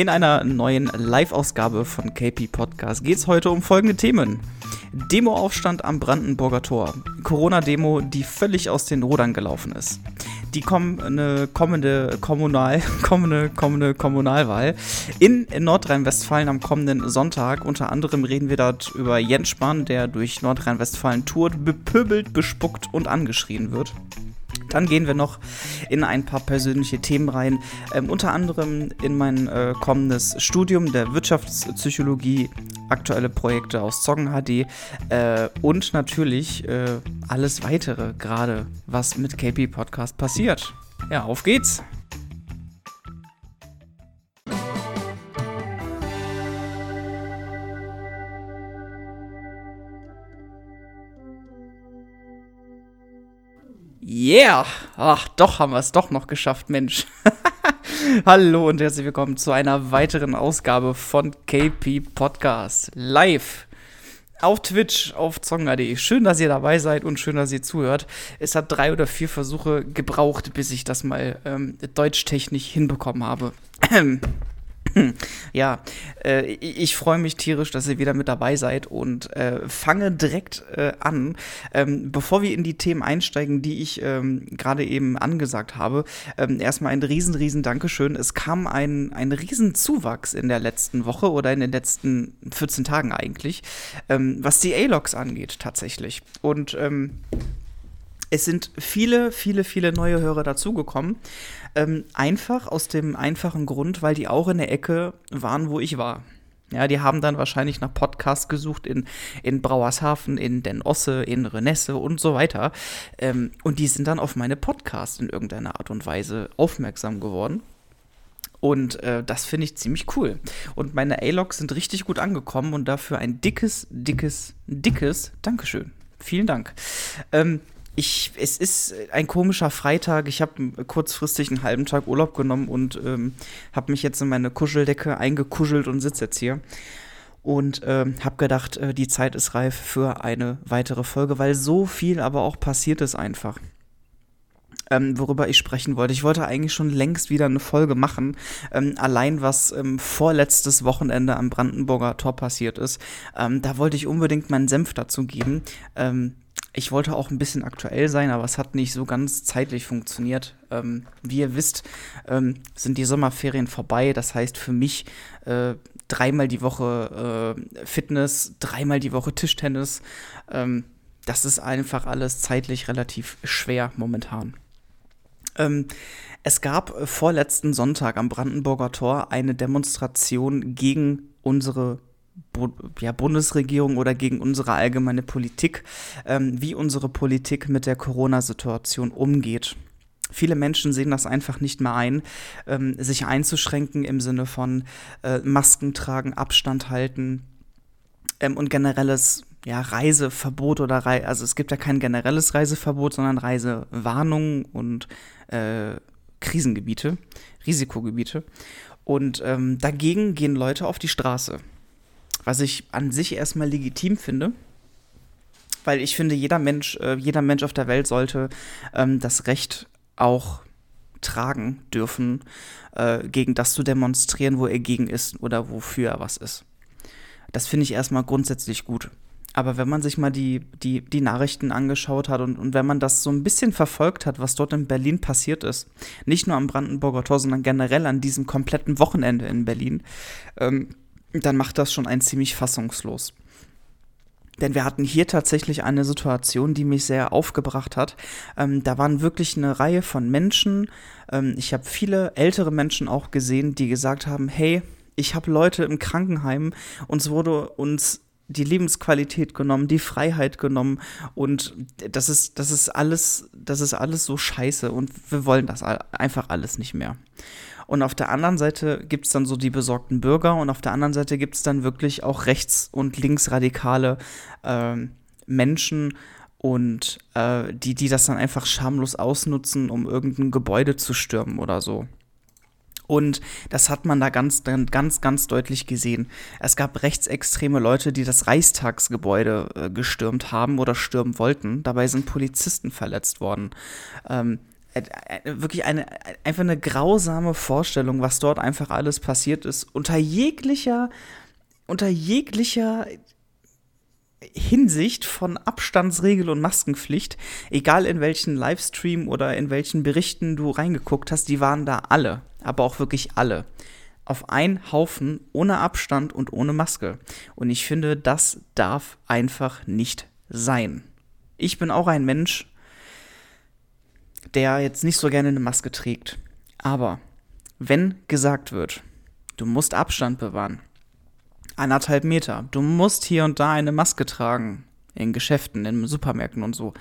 In einer neuen Live-Ausgabe von KP Podcast geht es heute um folgende Themen. Demoaufstand am Brandenburger Tor. Corona-Demo, die völlig aus den Rudern gelaufen ist. Die kommende, kommende, Kommunal, kommende, kommende Kommunalwahl in Nordrhein-Westfalen am kommenden Sonntag. Unter anderem reden wir dort über Jens Spahn, der durch Nordrhein-Westfalen tourt, bepöbelt, bespuckt und angeschrien wird. Dann gehen wir noch in ein paar persönliche Themen rein, ähm, unter anderem in mein äh, kommendes Studium der Wirtschaftspsychologie, aktuelle Projekte aus Zoggen HD äh, und natürlich äh, alles weitere, gerade was mit KP Podcast passiert. Ja, auf geht's! Yeah! Ach, doch haben wir es doch noch geschafft, Mensch. Hallo und herzlich willkommen zu einer weiteren Ausgabe von KP Podcast live auf Twitch, auf zonga.de. Schön, dass ihr dabei seid und schön, dass ihr zuhört. Es hat drei oder vier Versuche gebraucht, bis ich das mal ähm, deutschtechnisch hinbekommen habe. Ja, äh, ich freue mich tierisch, dass ihr wieder mit dabei seid und äh, fange direkt äh, an. Ähm, bevor wir in die Themen einsteigen, die ich ähm, gerade eben angesagt habe, ähm, erstmal ein riesen, riesen Dankeschön. Es kam ein, ein riesen Zuwachs in der letzten Woche oder in den letzten 14 Tagen eigentlich, ähm, was die A-Logs angeht tatsächlich. Und ähm, es sind viele, viele, viele neue Hörer dazugekommen. Ähm, einfach aus dem einfachen Grund, weil die auch in der Ecke waren, wo ich war. Ja, die haben dann wahrscheinlich nach Podcasts gesucht in, in Brauershafen, in Den Osse, in Renesse und so weiter. Ähm, und die sind dann auf meine Podcasts in irgendeiner Art und Weise aufmerksam geworden. Und äh, das finde ich ziemlich cool. Und meine A-Logs sind richtig gut angekommen und dafür ein dickes, dickes, dickes Dankeschön. Vielen Dank. Ähm, ich, es ist ein komischer Freitag. Ich habe kurzfristig einen halben Tag Urlaub genommen und ähm, habe mich jetzt in meine Kuscheldecke eingekuschelt und sitze jetzt hier. Und ähm, habe gedacht, äh, die Zeit ist reif für eine weitere Folge, weil so viel aber auch passiert ist einfach. Ähm, worüber ich sprechen wollte. Ich wollte eigentlich schon längst wieder eine Folge machen, ähm, allein was ähm, vorletztes Wochenende am Brandenburger Tor passiert ist. Ähm, da wollte ich unbedingt meinen Senf dazu geben. Ich wollte auch ein bisschen aktuell sein, aber es hat nicht so ganz zeitlich funktioniert. Ähm, wie ihr wisst, ähm, sind die Sommerferien vorbei. Das heißt für mich äh, dreimal die Woche äh, Fitness, dreimal die Woche Tischtennis. Ähm, das ist einfach alles zeitlich relativ schwer momentan. Ähm, es gab vorletzten Sonntag am Brandenburger Tor eine Demonstration gegen unsere ja, Bundesregierung oder gegen unsere allgemeine Politik, ähm, wie unsere Politik mit der Corona-Situation umgeht. Viele Menschen sehen das einfach nicht mehr ein, ähm, sich einzuschränken im Sinne von äh, Masken tragen, Abstand halten ähm, und generelles ja, Reiseverbot oder Rei also es gibt ja kein generelles Reiseverbot, sondern Reisewarnungen und äh, Krisengebiete, Risikogebiete. Und ähm, dagegen gehen Leute auf die Straße was ich an sich erstmal legitim finde. Weil ich finde, jeder Mensch, äh, jeder Mensch auf der Welt sollte ähm, das Recht auch tragen dürfen, äh, gegen das zu demonstrieren, wo er gegen ist oder wofür er was ist. Das finde ich erstmal grundsätzlich gut. Aber wenn man sich mal die, die, die Nachrichten angeschaut hat und, und wenn man das so ein bisschen verfolgt hat, was dort in Berlin passiert ist, nicht nur am Brandenburger Tor, sondern generell an diesem kompletten Wochenende in Berlin, ähm, dann macht das schon ein ziemlich fassungslos. Denn wir hatten hier tatsächlich eine Situation, die mich sehr aufgebracht hat. Ähm, da waren wirklich eine Reihe von Menschen. Ähm, ich habe viele ältere Menschen auch gesehen, die gesagt haben, hey, ich habe Leute im Krankenheim, uns wurde uns die Lebensqualität genommen, die Freiheit genommen und das ist, das ist alles, das ist alles so scheiße und wir wollen das einfach alles nicht mehr. Und auf der anderen Seite gibt es dann so die besorgten Bürger und auf der anderen Seite gibt es dann wirklich auch rechts- und linksradikale äh, Menschen und äh, die, die das dann einfach schamlos ausnutzen, um irgendein Gebäude zu stürmen oder so. Und das hat man da ganz, ganz, ganz deutlich gesehen. Es gab rechtsextreme Leute, die das Reichstagsgebäude äh, gestürmt haben oder stürmen wollten. Dabei sind Polizisten verletzt worden. Ähm, äh, äh, wirklich eine, einfach eine grausame Vorstellung, was dort einfach alles passiert ist. Unter jeglicher, unter jeglicher Hinsicht von Abstandsregel und Maskenpflicht, egal in welchen Livestream oder in welchen Berichten du reingeguckt hast, die waren da alle, aber auch wirklich alle. Auf einen Haufen, ohne Abstand und ohne Maske. Und ich finde, das darf einfach nicht sein. Ich bin auch ein Mensch, der jetzt nicht so gerne eine Maske trägt. Aber wenn gesagt wird, du musst Abstand bewahren, anderthalb Meter. Du musst hier und da eine Maske tragen. In Geschäften, in Supermärkten und so.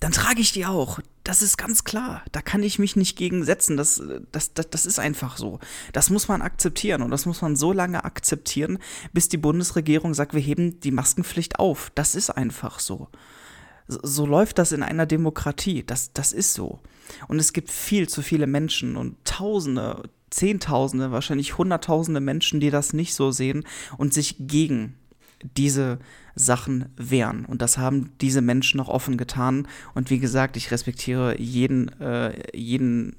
Dann trage ich die auch. Das ist ganz klar. Da kann ich mich nicht gegen setzen. Das, das, das, das ist einfach so. Das muss man akzeptieren. Und das muss man so lange akzeptieren, bis die Bundesregierung sagt, wir heben die Maskenpflicht auf. Das ist einfach so. So läuft das in einer Demokratie. Das, das ist so. Und es gibt viel zu viele Menschen und Tausende, Zehntausende, wahrscheinlich Hunderttausende Menschen, die das nicht so sehen und sich gegen diese Sachen wehren. Und das haben diese Menschen auch offen getan. Und wie gesagt, ich respektiere jeden, äh, jeden,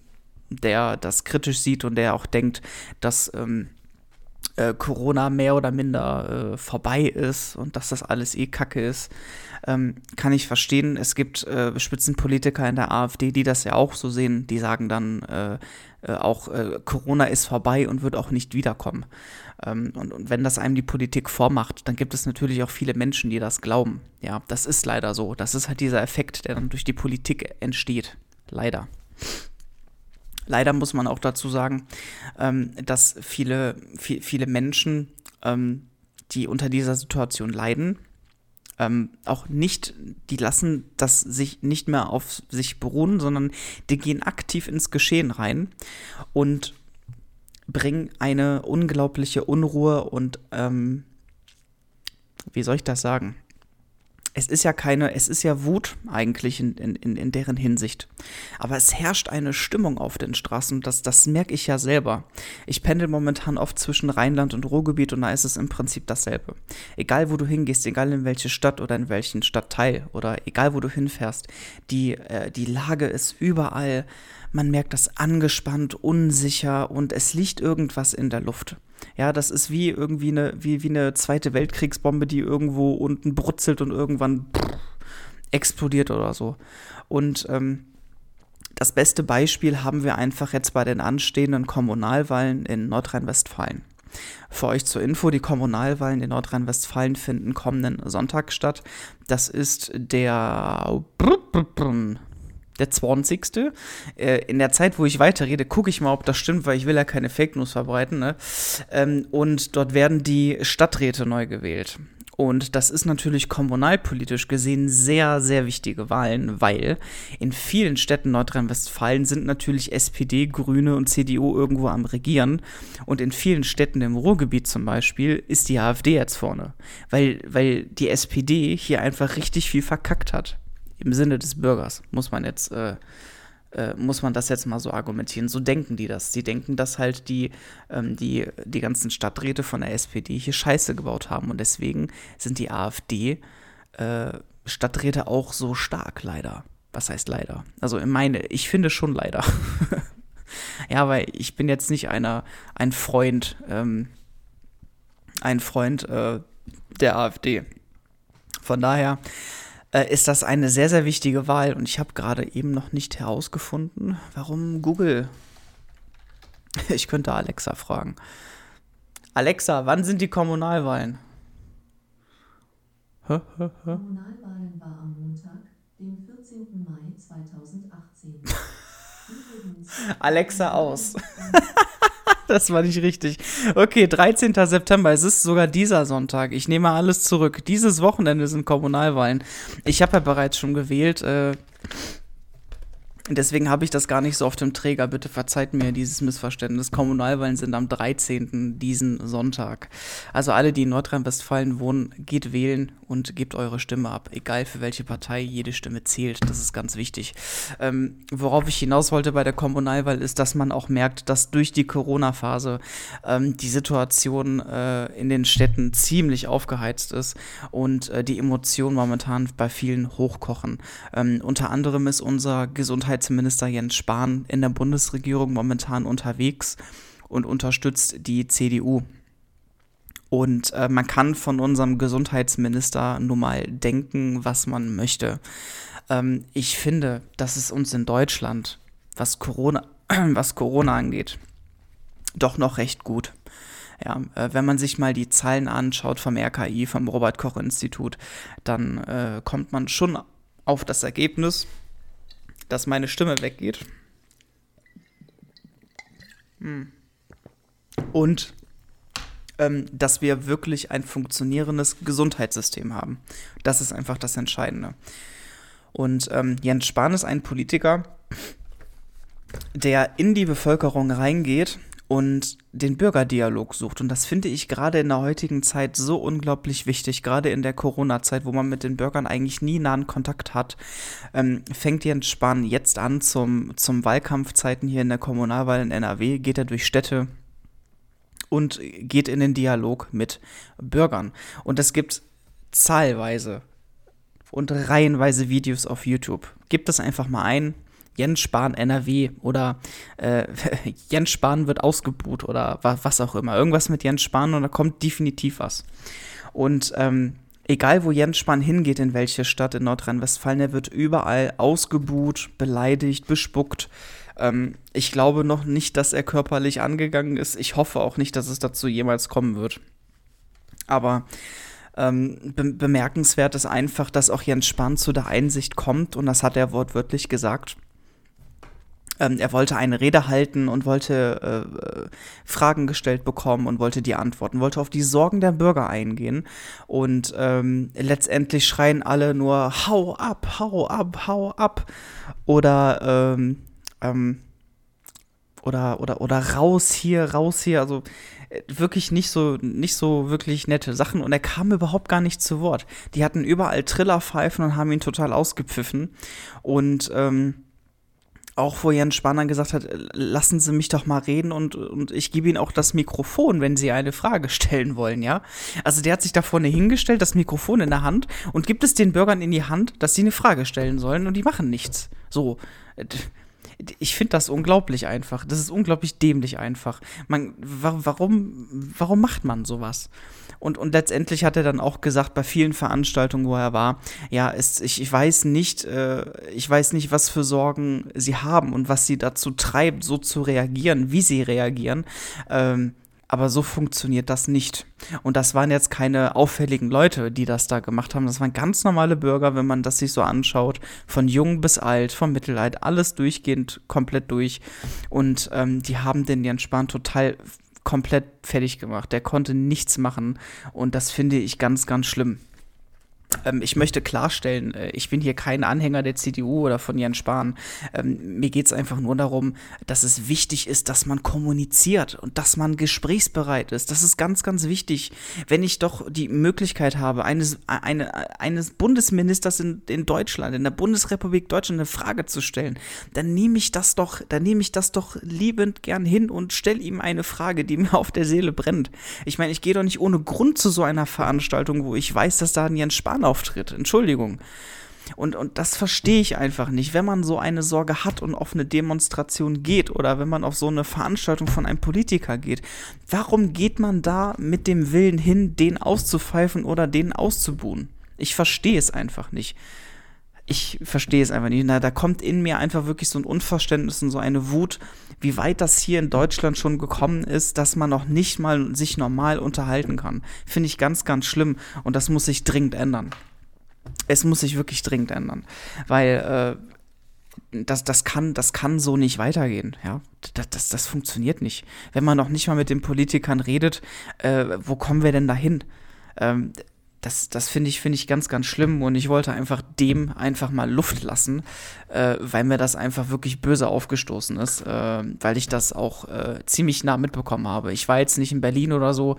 der das kritisch sieht und der auch denkt, dass ähm, äh, Corona mehr oder minder äh, vorbei ist und dass das alles eh Kacke ist, ähm, kann ich verstehen. Es gibt äh, Spitzenpolitiker in der AfD, die das ja auch so sehen. Die sagen dann äh, äh, auch, äh, Corona ist vorbei und wird auch nicht wiederkommen. Ähm, und, und wenn das einem die Politik vormacht, dann gibt es natürlich auch viele Menschen, die das glauben. Ja, das ist leider so. Das ist halt dieser Effekt, der dann durch die Politik entsteht. Leider. Leider muss man auch dazu sagen, ähm, dass viele, viel, viele Menschen, ähm, die unter dieser Situation leiden, ähm, auch nicht, die lassen das sich nicht mehr auf sich beruhen, sondern die gehen aktiv ins Geschehen rein und bringen eine unglaubliche Unruhe und ähm, wie soll ich das sagen? Es ist ja keine, es ist ja Wut eigentlich in, in, in deren Hinsicht. Aber es herrscht eine Stimmung auf den Straßen, das, das merke ich ja selber. Ich pendel momentan oft zwischen Rheinland und Ruhrgebiet und da ist es im Prinzip dasselbe. Egal wo du hingehst, egal in welche Stadt oder in welchen Stadtteil oder egal wo du hinfährst, die, äh, die Lage ist überall, man merkt das angespannt, unsicher und es liegt irgendwas in der Luft. Ja, das ist wie irgendwie eine, wie, wie eine zweite Weltkriegsbombe, die irgendwo unten brutzelt und irgendwann explodiert oder so. Und ähm, das beste Beispiel haben wir einfach jetzt bei den anstehenden Kommunalwahlen in Nordrhein-Westfalen. Für euch zur Info, die Kommunalwahlen in Nordrhein-Westfalen finden kommenden Sonntag statt. Das ist der der 20. Äh, in der Zeit, wo ich weiterrede, gucke ich mal, ob das stimmt, weil ich will ja keine Fake News verbreiten. Ne? Ähm, und dort werden die Stadträte neu gewählt. Und das ist natürlich kommunalpolitisch gesehen sehr, sehr wichtige Wahlen, weil in vielen Städten Nordrhein-Westfalen sind natürlich SPD, Grüne und CDU irgendwo am Regieren. Und in vielen Städten im Ruhrgebiet zum Beispiel ist die AfD jetzt vorne, weil, weil die SPD hier einfach richtig viel verkackt hat im Sinne des Bürgers, muss man jetzt, äh, äh, muss man das jetzt mal so argumentieren. So denken die das. Sie denken, dass halt die, ähm, die, die ganzen Stadträte von der SPD hier Scheiße gebaut haben und deswegen sind die AfD äh, Stadträte auch so stark, leider. Was heißt leider? Also meine, ich finde schon leider. ja, weil ich bin jetzt nicht einer, ein Freund, ähm, ein Freund äh, der AfD. Von daher äh, ist das eine sehr, sehr wichtige Wahl. Und ich habe gerade eben noch nicht herausgefunden, warum Google. Ich könnte Alexa fragen. Alexa, wann sind die Kommunalwahlen? Hä, hä, hä? Kommunalwahlen war am Montag, dem 14. Mai 2018. Alexa aus. das war nicht richtig. Okay, 13. September. Es ist sogar dieser Sonntag. Ich nehme alles zurück. Dieses Wochenende sind Kommunalwahlen. Ich habe ja bereits schon gewählt. Äh, Deswegen habe ich das gar nicht so auf dem Träger. Bitte verzeiht mir dieses Missverständnis. Kommunalwahlen sind am 13. diesen Sonntag. Also alle, die in Nordrhein-Westfalen wohnen, geht wählen und gebt eure Stimme ab. Egal für welche Partei, jede Stimme zählt. Das ist ganz wichtig. Ähm, worauf ich hinaus wollte bei der Kommunalwahl ist, dass man auch merkt, dass durch die Corona-Phase ähm, die Situation äh, in den Städten ziemlich aufgeheizt ist und äh, die Emotionen momentan bei vielen hochkochen. Ähm, unter anderem ist unser Gesundheits Gesundheitsminister Jens Spahn in der Bundesregierung momentan unterwegs und unterstützt die CDU. Und äh, man kann von unserem Gesundheitsminister nun mal denken, was man möchte. Ähm, ich finde, dass es uns in Deutschland, was Corona, was Corona angeht, doch noch recht gut. Ja, äh, wenn man sich mal die Zahlen anschaut vom RKI, vom Robert Koch Institut, dann äh, kommt man schon auf das Ergebnis, dass meine Stimme weggeht. Hm. Und ähm, dass wir wirklich ein funktionierendes Gesundheitssystem haben. Das ist einfach das Entscheidende. Und ähm, Jens Spahn ist ein Politiker, der in die Bevölkerung reingeht und den Bürgerdialog sucht. Und das finde ich gerade in der heutigen Zeit so unglaublich wichtig, gerade in der Corona-Zeit, wo man mit den Bürgern eigentlich nie nahen Kontakt hat. Ähm, fängt Jens Spahn jetzt an zum, zum Wahlkampfzeiten hier in der Kommunalwahl in NRW, geht er durch Städte und geht in den Dialog mit Bürgern. Und es gibt zahlweise und reihenweise Videos auf YouTube. Gebt das einfach mal ein, Jens Spahn NRW oder äh, Jens Spahn wird ausgebuht oder was auch immer. Irgendwas mit Jens Spahn und da kommt definitiv was. Und ähm, egal wo Jens Spahn hingeht, in welche Stadt in Nordrhein-Westfalen, er wird überall ausgebuht, beleidigt, bespuckt. Ähm, ich glaube noch nicht, dass er körperlich angegangen ist. Ich hoffe auch nicht, dass es dazu jemals kommen wird. Aber ähm, be bemerkenswert ist einfach, dass auch Jens Spahn zu der Einsicht kommt, und das hat er wortwörtlich gesagt, ähm, er wollte eine Rede halten und wollte äh, Fragen gestellt bekommen und wollte die antworten, wollte auf die Sorgen der Bürger eingehen. Und ähm, letztendlich schreien alle nur, hau ab, hau ab, hau ab. Oder, ähm, ähm, oder, oder, oder raus hier, raus hier. Also äh, wirklich nicht so, nicht so wirklich nette Sachen und er kam überhaupt gar nicht zu Wort. Die hatten überall Trillerpfeifen und haben ihn total ausgepfiffen. Und ähm, auch wo Jens Spahn dann gesagt hat, lassen Sie mich doch mal reden und, und ich gebe Ihnen auch das Mikrofon, wenn Sie eine Frage stellen wollen, ja. Also der hat sich da vorne hingestellt, das Mikrofon in der Hand und gibt es den Bürgern in die Hand, dass sie eine Frage stellen sollen und die machen nichts. So. Ich finde das unglaublich einfach. Das ist unglaublich dämlich einfach. Man, warum, warum macht man sowas? Und, und letztendlich hat er dann auch gesagt, bei vielen Veranstaltungen, wo er war, ja, es, ich, ich weiß nicht, äh, ich weiß nicht, was für Sorgen sie haben und was sie dazu treibt, so zu reagieren, wie sie reagieren. Ähm, aber so funktioniert das nicht. Und das waren jetzt keine auffälligen Leute, die das da gemacht haben. Das waren ganz normale Bürger, wenn man das sich so anschaut. Von jung bis alt, vom Mittelalter, alles durchgehend, komplett durch. Und ähm, die haben den Jens Spahn total komplett fertig gemacht. Der konnte nichts machen und das finde ich ganz, ganz schlimm. Ähm, ich möchte klarstellen, äh, ich bin hier kein Anhänger der CDU oder von Jens Spahn. Ähm, mir geht es einfach nur darum, dass es wichtig ist, dass man kommuniziert und dass man gesprächsbereit ist. Das ist ganz, ganz wichtig. Wenn ich doch die Möglichkeit habe, eines, eine, eines Bundesministers in, in Deutschland, in der Bundesrepublik Deutschland eine Frage zu stellen, dann nehme ich das doch, dann nehme ich das doch liebend gern hin und stelle ihm eine Frage, die mir auf der Seele brennt. Ich meine, ich gehe doch nicht ohne Grund zu so einer Veranstaltung, wo ich weiß, dass da ein Jens Spahn Bahnauftritt. Entschuldigung. Und, und das verstehe ich einfach nicht. Wenn man so eine Sorge hat und auf eine Demonstration geht oder wenn man auf so eine Veranstaltung von einem Politiker geht, warum geht man da mit dem Willen hin, den auszupfeifen oder den auszubuhen? Ich verstehe es einfach nicht. Ich verstehe es einfach nicht. Na, da kommt in mir einfach wirklich so ein Unverständnis und so eine Wut, wie weit das hier in Deutschland schon gekommen ist, dass man noch nicht mal sich normal unterhalten kann. Finde ich ganz, ganz schlimm und das muss sich dringend ändern. Es muss sich wirklich dringend ändern, weil äh, das, das, kann, das kann so nicht weitergehen. Ja? Das, das, das funktioniert nicht. Wenn man noch nicht mal mit den Politikern redet, äh, wo kommen wir denn dahin? Ähm, das, das finde ich, finde ich ganz, ganz schlimm und ich wollte einfach dem einfach mal Luft lassen, äh, weil mir das einfach wirklich böse aufgestoßen ist, äh, weil ich das auch äh, ziemlich nah mitbekommen habe. Ich war jetzt nicht in Berlin oder so,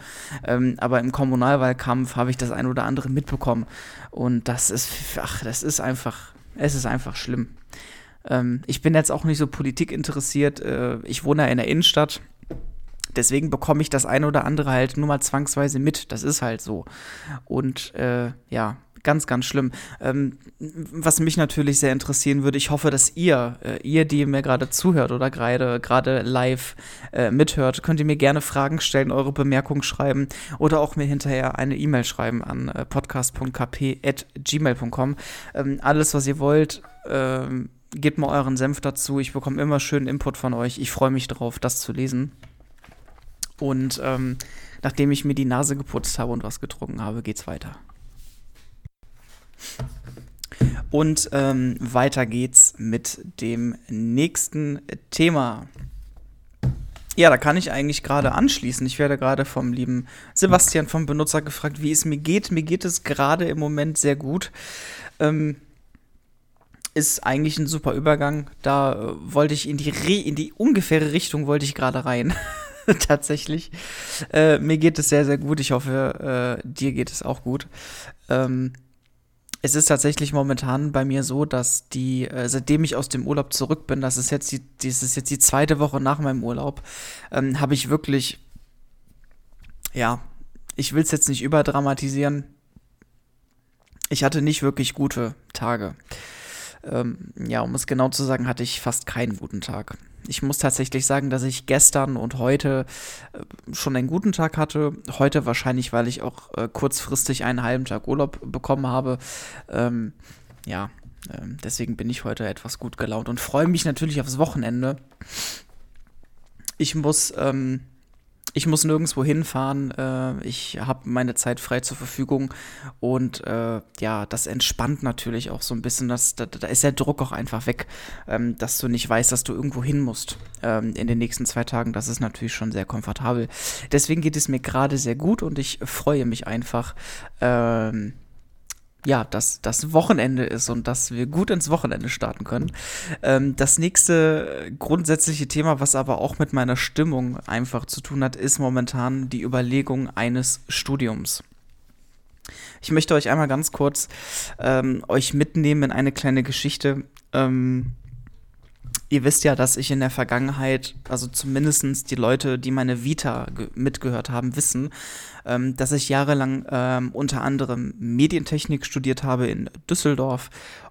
ähm, aber im Kommunalwahlkampf habe ich das ein oder andere mitbekommen und das ist, ach, das ist einfach, es ist einfach schlimm. Ähm, ich bin jetzt auch nicht so Politik interessiert, äh, ich wohne ja in der Innenstadt deswegen bekomme ich das eine oder andere halt nur mal zwangsweise mit. Das ist halt so. Und äh, ja, ganz, ganz schlimm. Ähm, was mich natürlich sehr interessieren würde, ich hoffe, dass ihr, äh, ihr, die mir gerade zuhört oder gerade gerade live äh, mithört, könnt ihr mir gerne Fragen stellen, eure Bemerkungen schreiben oder auch mir hinterher eine E-Mail schreiben an äh, podcast.kp.gmail.com. Ähm, alles, was ihr wollt. Ähm, gebt mal euren Senf dazu. Ich bekomme immer schönen Input von euch. Ich freue mich darauf, das zu lesen. Und ähm, nachdem ich mir die Nase geputzt habe und was getrunken habe, geht's weiter. Und ähm, weiter geht's mit dem nächsten Thema. Ja, da kann ich eigentlich gerade anschließen. Ich werde gerade vom lieben Sebastian vom Benutzer gefragt, wie es mir geht. Mir geht es gerade im Moment sehr gut. Ähm, ist eigentlich ein super Übergang. Da äh, wollte ich in die, in die ungefähre Richtung wollte ich gerade rein. tatsächlich. Äh, mir geht es sehr, sehr gut. Ich hoffe, äh, dir geht es auch gut. Ähm, es ist tatsächlich momentan bei mir so, dass die, äh, seitdem ich aus dem Urlaub zurück bin, das ist jetzt die, das ist jetzt die zweite Woche nach meinem Urlaub, ähm, habe ich wirklich, ja, ich will es jetzt nicht überdramatisieren. Ich hatte nicht wirklich gute Tage. Ähm, ja, um es genau zu sagen, hatte ich fast keinen guten Tag ich muss tatsächlich sagen, dass ich gestern und heute äh, schon einen guten Tag hatte. Heute wahrscheinlich, weil ich auch äh, kurzfristig einen halben Tag Urlaub bekommen habe. Ähm, ja, äh, deswegen bin ich heute etwas gut gelaunt und freue mich natürlich aufs Wochenende. Ich muss ähm, ich muss nirgendwo hinfahren. Äh, ich habe meine Zeit frei zur Verfügung und äh, ja, das entspannt natürlich auch so ein bisschen. Das, da, da ist der Druck auch einfach weg, ähm, dass du nicht weißt, dass du irgendwo hin musst ähm, in den nächsten zwei Tagen. Das ist natürlich schon sehr komfortabel. Deswegen geht es mir gerade sehr gut und ich freue mich einfach. Ähm, ja, dass das Wochenende ist und dass wir gut ins Wochenende starten können. Ähm, das nächste grundsätzliche Thema, was aber auch mit meiner Stimmung einfach zu tun hat, ist momentan die Überlegung eines Studiums. Ich möchte euch einmal ganz kurz ähm, euch mitnehmen in eine kleine Geschichte. Ähm, ihr wisst ja, dass ich in der Vergangenheit, also zumindest die Leute, die meine Vita mitgehört haben, wissen, ähm, dass ich jahrelang ähm, unter anderem Medientechnik studiert habe in Düsseldorf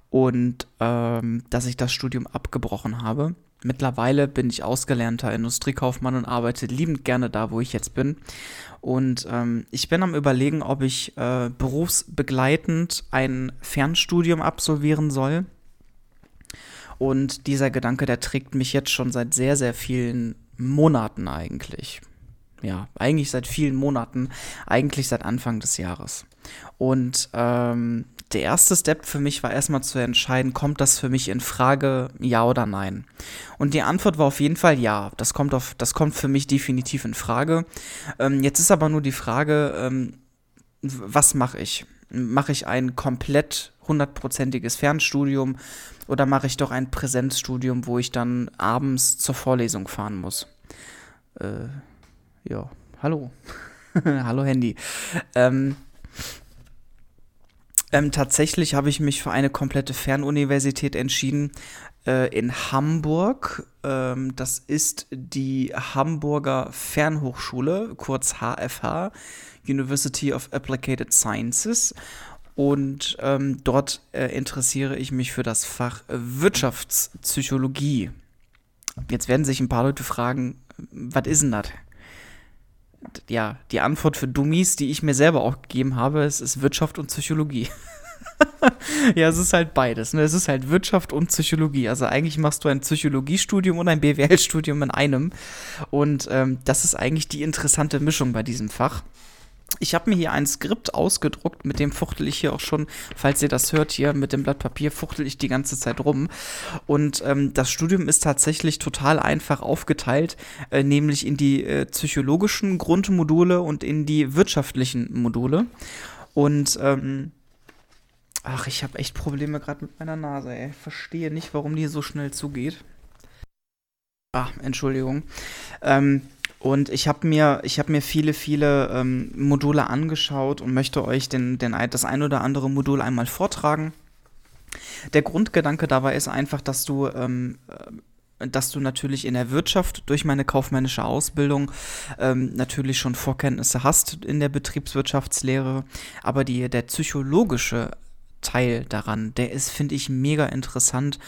und ähm, dass ich das Studium abgebrochen habe. Mittlerweile bin ich ausgelernter Industriekaufmann und arbeite liebend gerne da, wo ich jetzt bin. Und ähm, ich bin am Überlegen, ob ich äh, berufsbegleitend ein Fernstudium absolvieren soll und dieser Gedanke, der trägt mich jetzt schon seit sehr, sehr vielen Monaten eigentlich. Ja, eigentlich seit vielen Monaten, eigentlich seit Anfang des Jahres. Und ähm, der erste Step für mich war erstmal zu entscheiden, kommt das für mich in Frage, ja oder nein? Und die Antwort war auf jeden Fall ja. Das kommt, auf, das kommt für mich definitiv in Frage. Ähm, jetzt ist aber nur die Frage, ähm, was mache ich? Mache ich ein komplett hundertprozentiges Fernstudium oder mache ich doch ein Präsenzstudium, wo ich dann abends zur Vorlesung fahren muss? Äh, ja, hallo. hallo Handy. Ähm, ähm, tatsächlich habe ich mich für eine komplette Fernuniversität entschieden äh, in Hamburg. Ähm, das ist die Hamburger Fernhochschule, kurz HFH, University of Applied Sciences. Und ähm, dort äh, interessiere ich mich für das Fach Wirtschaftspsychologie. Jetzt werden sich ein paar Leute fragen, was ist denn das? Ja, die Antwort für Dummies, die ich mir selber auch gegeben habe, es ist Wirtschaft und Psychologie. ja, es ist halt beides. Ne? Es ist halt Wirtschaft und Psychologie. Also eigentlich machst du ein Psychologiestudium und ein BWL-Studium in einem. Und ähm, das ist eigentlich die interessante Mischung bei diesem Fach. Ich habe mir hier ein Skript ausgedruckt, mit dem fuchtel ich hier auch schon, falls ihr das hört, hier mit dem Blatt Papier fuchtel ich die ganze Zeit rum. Und ähm, das Studium ist tatsächlich total einfach aufgeteilt, äh, nämlich in die äh, psychologischen Grundmodule und in die wirtschaftlichen Module. Und ähm, ach, ich habe echt Probleme gerade mit meiner Nase, ey. Verstehe nicht, warum die so schnell zugeht. Ah, Entschuldigung. Ähm, und ich habe mir, hab mir viele, viele ähm, Module angeschaut und möchte euch den, den, das ein oder andere Modul einmal vortragen. Der Grundgedanke dabei ist einfach, dass du, ähm, äh, dass du natürlich in der Wirtschaft durch meine kaufmännische Ausbildung ähm, natürlich schon Vorkenntnisse hast in der Betriebswirtschaftslehre, aber die, der psychologische Teil daran, der ist, finde ich, mega interessant,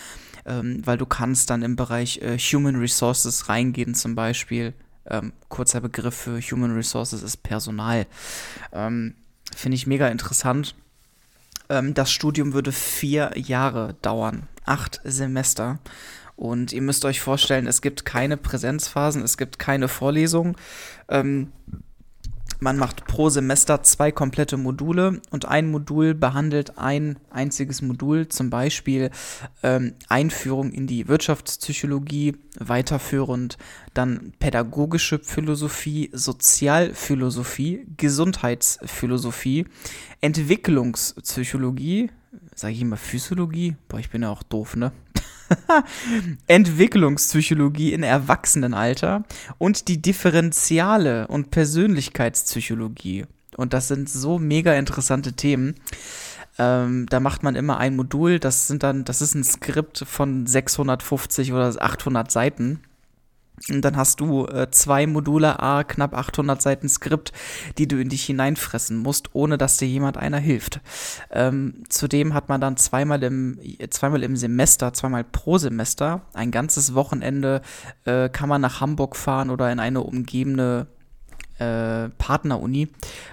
ähm, weil du kannst dann im Bereich äh, Human Resources reingehen zum Beispiel. Ähm, kurzer Begriff für Human Resources ist Personal. Ähm, finde ich mega interessant ähm, das Studium würde vier Jahre dauern, acht Semester. Und ihr müsst euch vorstellen, es gibt keine Präsenzphasen, es gibt keine Vorlesungen. Ähm, man macht pro Semester zwei komplette Module und ein Modul behandelt ein einziges Modul, zum Beispiel ähm, Einführung in die Wirtschaftspsychologie, weiterführend dann pädagogische Philosophie, Sozialphilosophie, Gesundheitsphilosophie, Entwicklungspsychologie, sage ich immer Physiologie? Boah, ich bin ja auch doof, ne? Entwicklungspsychologie in Erwachsenenalter und die Differentiale und Persönlichkeitspsychologie. Und das sind so mega interessante Themen. Ähm, da macht man immer ein Modul, das sind dann, das ist ein Skript von 650 oder 800 Seiten. Und dann hast du äh, zwei Module, a knapp 800 Seiten Skript, die du in dich hineinfressen musst, ohne dass dir jemand einer hilft. Ähm, zudem hat man dann zweimal im, zweimal im Semester, zweimal pro Semester, ein ganzes Wochenende äh, kann man nach Hamburg fahren oder in eine umgebende äh, Partneruni,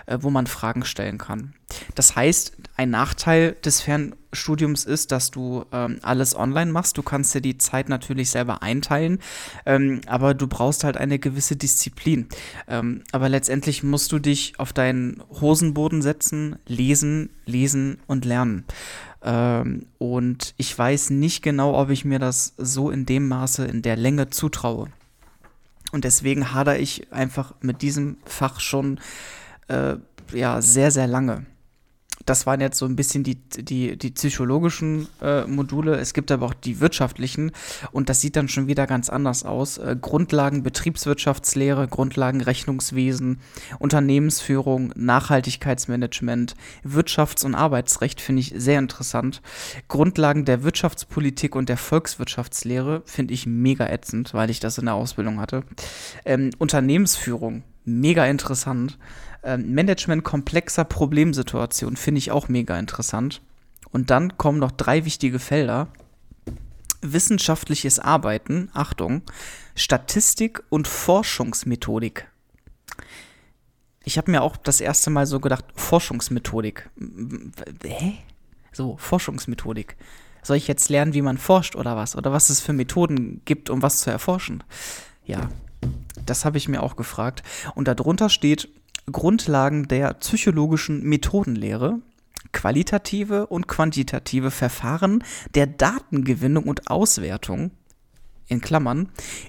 äh, wo man Fragen stellen kann. Das heißt, ein Nachteil des Fernstudiums ist, dass du ähm, alles online machst. Du kannst dir die Zeit natürlich selber einteilen, ähm, aber du brauchst halt eine gewisse Disziplin. Ähm, aber letztendlich musst du dich auf deinen Hosenboden setzen, lesen, lesen und lernen. Ähm, und ich weiß nicht genau, ob ich mir das so in dem Maße, in der Länge zutraue. Und deswegen hadere ich einfach mit diesem Fach schon äh, ja, sehr, sehr lange das waren jetzt so ein bisschen die, die, die psychologischen äh, Module. Es gibt aber auch die wirtschaftlichen und das sieht dann schon wieder ganz anders aus. Äh, Grundlagen Betriebswirtschaftslehre, Grundlagen Rechnungswesen, Unternehmensführung, Nachhaltigkeitsmanagement, Wirtschafts- und Arbeitsrecht finde ich sehr interessant. Grundlagen der Wirtschaftspolitik und der Volkswirtschaftslehre finde ich mega ätzend, weil ich das in der Ausbildung hatte. Ähm, Unternehmensführung, mega interessant. Ähm, Management komplexer Problemsituationen finde ich auch mega interessant. Und dann kommen noch drei wichtige Felder. Wissenschaftliches Arbeiten, Achtung, Statistik und Forschungsmethodik. Ich habe mir auch das erste Mal so gedacht, Forschungsmethodik. Hä? So, Forschungsmethodik. Soll ich jetzt lernen, wie man forscht oder was? Oder was es für Methoden gibt, um was zu erforschen? Ja, das habe ich mir auch gefragt. Und darunter steht Grundlagen der psychologischen Methodenlehre, qualitative und quantitative Verfahren der Datengewinnung und Auswertung, in Klammern,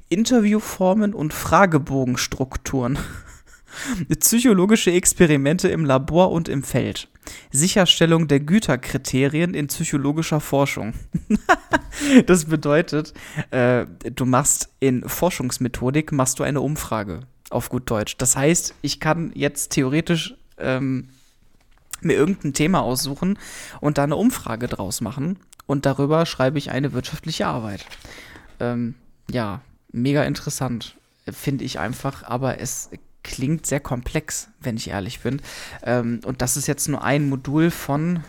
Interviewformen und Fragebogenstrukturen, psychologische Experimente im Labor und im Feld, Sicherstellung der Güterkriterien in psychologischer Forschung. das bedeutet, äh, du machst in Forschungsmethodik machst du eine Umfrage auf gut Deutsch. Das heißt, ich kann jetzt theoretisch ähm, mir irgendein Thema aussuchen und da eine Umfrage draus machen und darüber schreibe ich eine wirtschaftliche Arbeit. Ähm, ja, mega interessant, finde ich einfach, aber es klingt sehr komplex, wenn ich ehrlich bin. Ähm, und das ist jetzt nur ein Modul von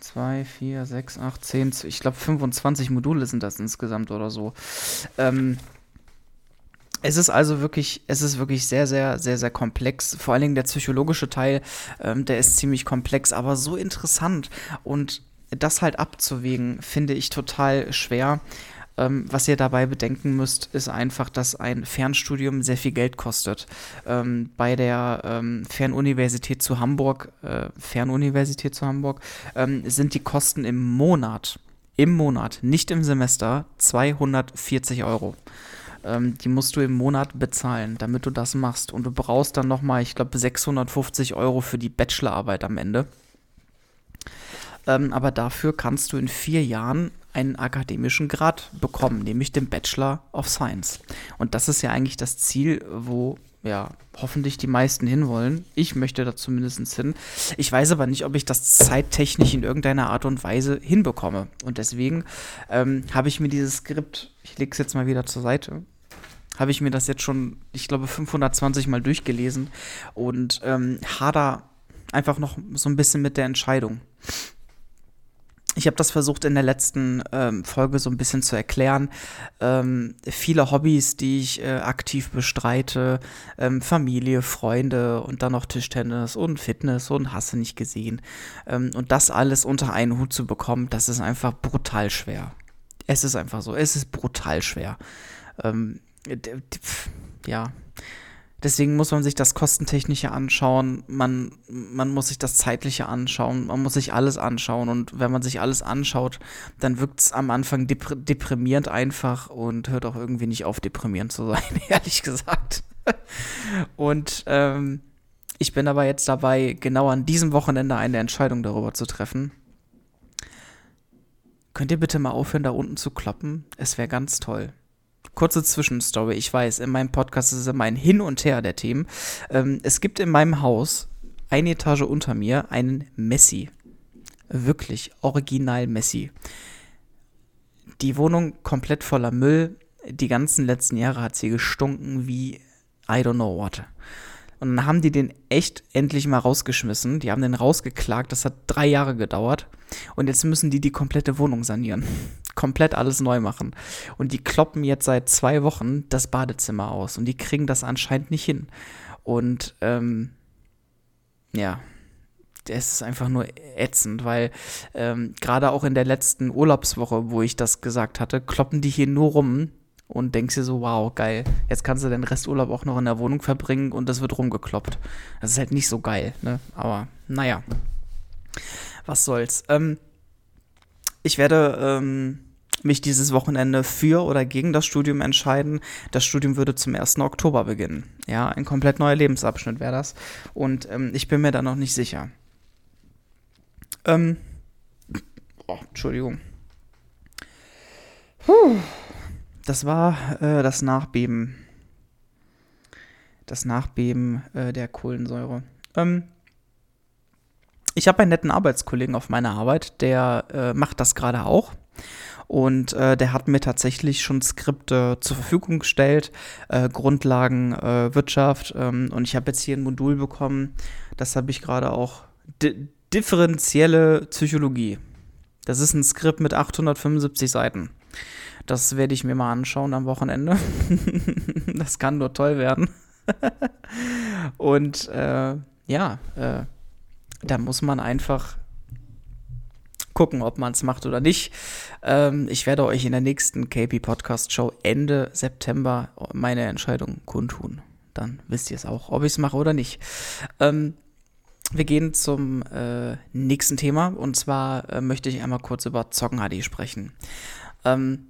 2, 4, 6, 8, 10, ich glaube 25 Module sind das insgesamt oder so. Ähm, es ist also wirklich, es ist wirklich sehr, sehr, sehr, sehr komplex. Vor allen Dingen der psychologische Teil, ähm, der ist ziemlich komplex, aber so interessant. Und das halt abzuwägen, finde ich total schwer. Ähm, was ihr dabei bedenken müsst, ist einfach, dass ein Fernstudium sehr viel Geld kostet. Ähm, bei der ähm, Fernuniversität zu Hamburg, äh, Fernuniversität zu Hamburg, ähm, sind die Kosten im Monat, im Monat, nicht im Semester, 240 Euro. Ähm, die musst du im Monat bezahlen, damit du das machst. Und du brauchst dann nochmal, ich glaube, 650 Euro für die Bachelorarbeit am Ende. Ähm, aber dafür kannst du in vier Jahren einen akademischen Grad bekommen, nämlich den Bachelor of Science. Und das ist ja eigentlich das Ziel, wo ja hoffentlich die meisten hinwollen. Ich möchte da zumindest hin. Ich weiß aber nicht, ob ich das zeittechnisch in irgendeiner Art und Weise hinbekomme. Und deswegen ähm, habe ich mir dieses Skript, ich lege es jetzt mal wieder zur Seite, habe ich mir das jetzt schon, ich glaube, 520 Mal durchgelesen und ähm, hader einfach noch so ein bisschen mit der Entscheidung ich habe das versucht in der letzten ähm, Folge so ein bisschen zu erklären. Ähm, viele Hobbys, die ich äh, aktiv bestreite, ähm, Familie, Freunde und dann noch Tischtennis und Fitness und Hasse nicht gesehen. Ähm, und das alles unter einen Hut zu bekommen, das ist einfach brutal schwer. Es ist einfach so, es ist brutal schwer. Ja, Deswegen muss man sich das Kostentechnische anschauen, man, man muss sich das Zeitliche anschauen, man muss sich alles anschauen. Und wenn man sich alles anschaut, dann wirkt es am Anfang depr deprimierend einfach und hört auch irgendwie nicht auf, deprimierend zu sein, ehrlich gesagt. und ähm, ich bin aber jetzt dabei, genau an diesem Wochenende eine Entscheidung darüber zu treffen. Könnt ihr bitte mal aufhören, da unten zu kloppen? Es wäre ganz toll kurze Zwischenstory. Ich weiß, in meinem Podcast ist es immer ein Hin und Her der Themen. Ähm, es gibt in meinem Haus, eine Etage unter mir, einen Messi. Wirklich, original Messi. Die Wohnung komplett voller Müll. Die ganzen letzten Jahre hat sie gestunken wie I don't know what. Und dann haben die den echt endlich mal rausgeschmissen. Die haben den rausgeklagt. Das hat drei Jahre gedauert. Und jetzt müssen die die komplette Wohnung sanieren. Komplett alles neu machen. Und die kloppen jetzt seit zwei Wochen das Badezimmer aus. Und die kriegen das anscheinend nicht hin. Und ähm, ja, es ist einfach nur ätzend, weil ähm, gerade auch in der letzten Urlaubswoche, wo ich das gesagt hatte, kloppen die hier nur rum und denkst dir so, wow, geil, jetzt kannst du den Resturlaub auch noch in der Wohnung verbringen und das wird rumgekloppt. Das ist halt nicht so geil, ne? Aber naja, was soll's. Ähm, ich werde ähm, mich dieses Wochenende für oder gegen das Studium entscheiden. Das Studium würde zum 1. Oktober beginnen. Ja, ein komplett neuer Lebensabschnitt wäre das. Und ähm, ich bin mir da noch nicht sicher. Ähm, oh, Entschuldigung. Puh. Das war äh, das Nachbeben. Das Nachbeben äh, der Kohlensäure. Ähm, ich habe einen netten Arbeitskollegen auf meiner Arbeit, der äh, macht das gerade auch. Und äh, der hat mir tatsächlich schon Skripte zur Verfügung gestellt, äh, Grundlagen äh, Wirtschaft. Ähm, und ich habe jetzt hier ein Modul bekommen, das habe ich gerade auch. D differenzielle Psychologie. Das ist ein Skript mit 875 Seiten. Das werde ich mir mal anschauen am Wochenende. das kann nur toll werden. Und äh, ja, äh, da muss man einfach gucken, ob man es macht oder nicht. Ähm, ich werde euch in der nächsten KP Podcast Show Ende September meine Entscheidung kundtun. Dann wisst ihr es auch, ob ich es mache oder nicht. Ähm, wir gehen zum äh, nächsten Thema und zwar äh, möchte ich einmal kurz über Zocken HD sprechen. Ähm,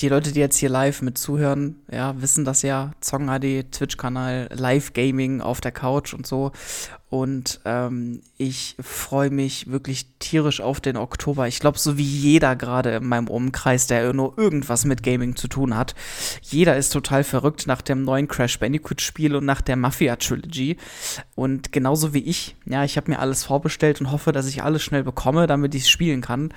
die Leute, die jetzt hier live mit zuhören, ja, wissen das ja. Zong HD, Twitch-Kanal, Live-Gaming auf der Couch und so. Und ähm, ich freue mich wirklich tierisch auf den Oktober. Ich glaube, so wie jeder gerade in meinem Umkreis, der nur irgendwas mit Gaming zu tun hat. Jeder ist total verrückt nach dem neuen Crash Bandicoot-Spiel und nach der Mafia-Trilogy. Und genauso wie ich, ja, ich habe mir alles vorbestellt und hoffe, dass ich alles schnell bekomme, damit ich es spielen kann.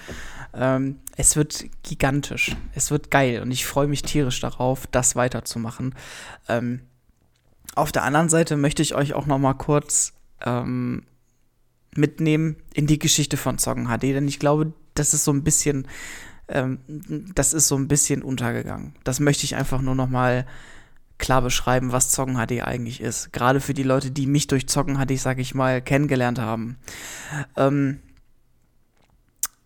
Ähm, es wird gigantisch. Es wird geil und ich freue mich tierisch darauf, das weiterzumachen. Ähm, auf der anderen Seite möchte ich euch auch noch mal kurz ähm, mitnehmen in die Geschichte von Zocken HD, denn ich glaube, das ist so ein bisschen, ähm, das ist so ein bisschen untergegangen. Das möchte ich einfach nur noch mal klar beschreiben, was Zocken HD eigentlich ist. Gerade für die Leute, die mich durch Zocken HD, sag ich mal, kennengelernt haben. Ähm,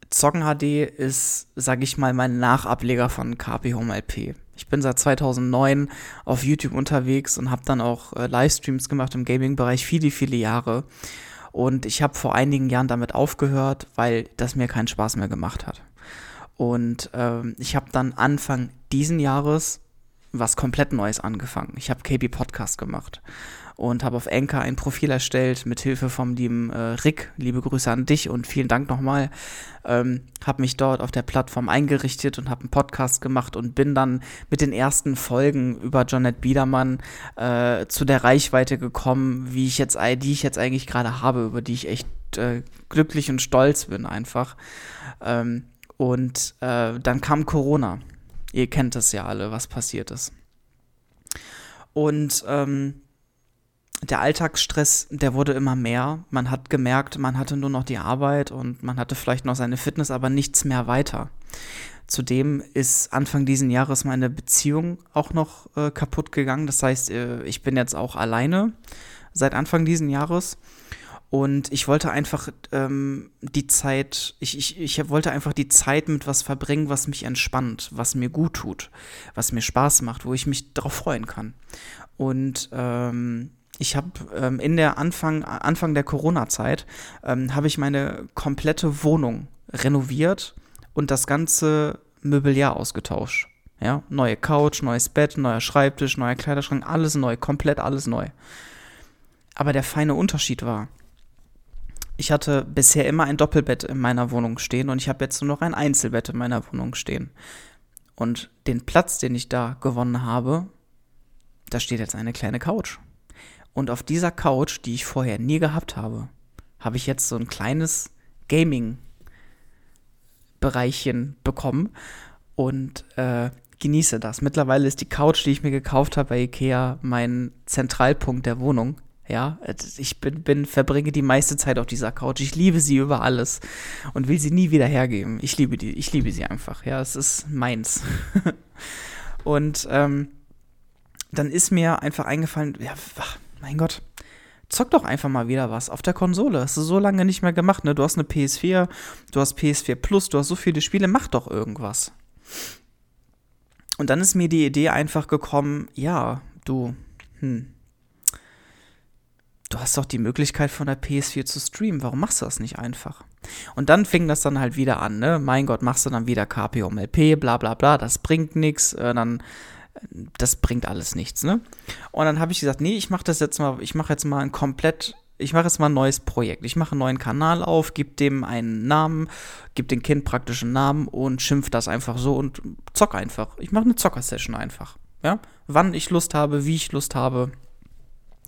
Zocken HD ist, sag ich mal, mein Nachableger von KP Home LP. Ich bin seit 2009 auf YouTube unterwegs und habe dann auch äh, Livestreams gemacht im Gaming-Bereich viele, viele Jahre. Und ich habe vor einigen Jahren damit aufgehört, weil das mir keinen Spaß mehr gemacht hat. Und ähm, ich habe dann Anfang diesen Jahres was komplett Neues angefangen. Ich habe KB Podcast gemacht und habe auf Anchor ein Profil erstellt mit Hilfe vom lieben äh, Rick. Liebe Grüße an dich und vielen Dank nochmal. Ähm, habe mich dort auf der Plattform eingerichtet und habe einen Podcast gemacht und bin dann mit den ersten Folgen über Jonette Biedermann äh, zu der Reichweite gekommen, wie ich jetzt, die ich jetzt eigentlich gerade habe, über die ich echt äh, glücklich und stolz bin einfach. Ähm, und äh, dann kam Corona. Ihr kennt es ja alle, was passiert ist. Und ähm, der Alltagsstress, der wurde immer mehr. Man hat gemerkt, man hatte nur noch die Arbeit und man hatte vielleicht noch seine Fitness, aber nichts mehr weiter. Zudem ist Anfang diesen Jahres meine Beziehung auch noch äh, kaputt gegangen. Das heißt, äh, ich bin jetzt auch alleine seit Anfang diesen Jahres. Und ich wollte einfach ähm, die Zeit, ich, ich, ich wollte einfach die Zeit mit was verbringen, was mich entspannt, was mir gut tut, was mir Spaß macht, wo ich mich darauf freuen kann. Und ähm, ich habe ähm, in der Anfang, Anfang der Corona-Zeit, ähm, habe ich meine komplette Wohnung renoviert und das ganze Möbeljahr ausgetauscht. Ja, neue Couch, neues Bett, neuer Schreibtisch, neuer Kleiderschrank, alles neu, komplett alles neu. Aber der feine Unterschied war, ich hatte bisher immer ein Doppelbett in meiner Wohnung stehen und ich habe jetzt nur noch ein Einzelbett in meiner Wohnung stehen. Und den Platz, den ich da gewonnen habe, da steht jetzt eine kleine Couch. Und auf dieser Couch, die ich vorher nie gehabt habe, habe ich jetzt so ein kleines Gaming-Bereichchen bekommen und äh, genieße das. Mittlerweile ist die Couch, die ich mir gekauft habe bei Ikea, mein Zentralpunkt der Wohnung. Ja, ich bin, bin, verbringe die meiste Zeit auf dieser Couch. Ich liebe sie über alles und will sie nie wieder hergeben. Ich liebe die, ich liebe sie einfach. Ja, es ist meins. und ähm, dann ist mir einfach eingefallen, ja, mein Gott, zock doch einfach mal wieder was auf der Konsole. Hast du so lange nicht mehr gemacht, ne? Du hast eine PS4, du hast PS4 Plus, du hast so viele Spiele, mach doch irgendwas. Und dann ist mir die Idee einfach gekommen, ja, du, hm, du hast doch die Möglichkeit von der PS4 zu streamen, warum machst du das nicht einfach? Und dann fing das dann halt wieder an, ne? Mein Gott, machst du dann wieder KPOMLP, bla bla bla, das bringt nichts, äh, dann das bringt alles nichts, ne? Und dann habe ich gesagt, nee, ich mache das jetzt mal, ich mache jetzt mal ein komplett, ich mache jetzt mal ein neues Projekt. Ich mache einen neuen Kanal auf, gebe dem einen Namen, gebe dem Kind praktisch einen Namen und schimpf das einfach so und zock einfach. Ich mache eine Zocker-Session einfach, ja? Wann ich Lust habe, wie ich Lust habe,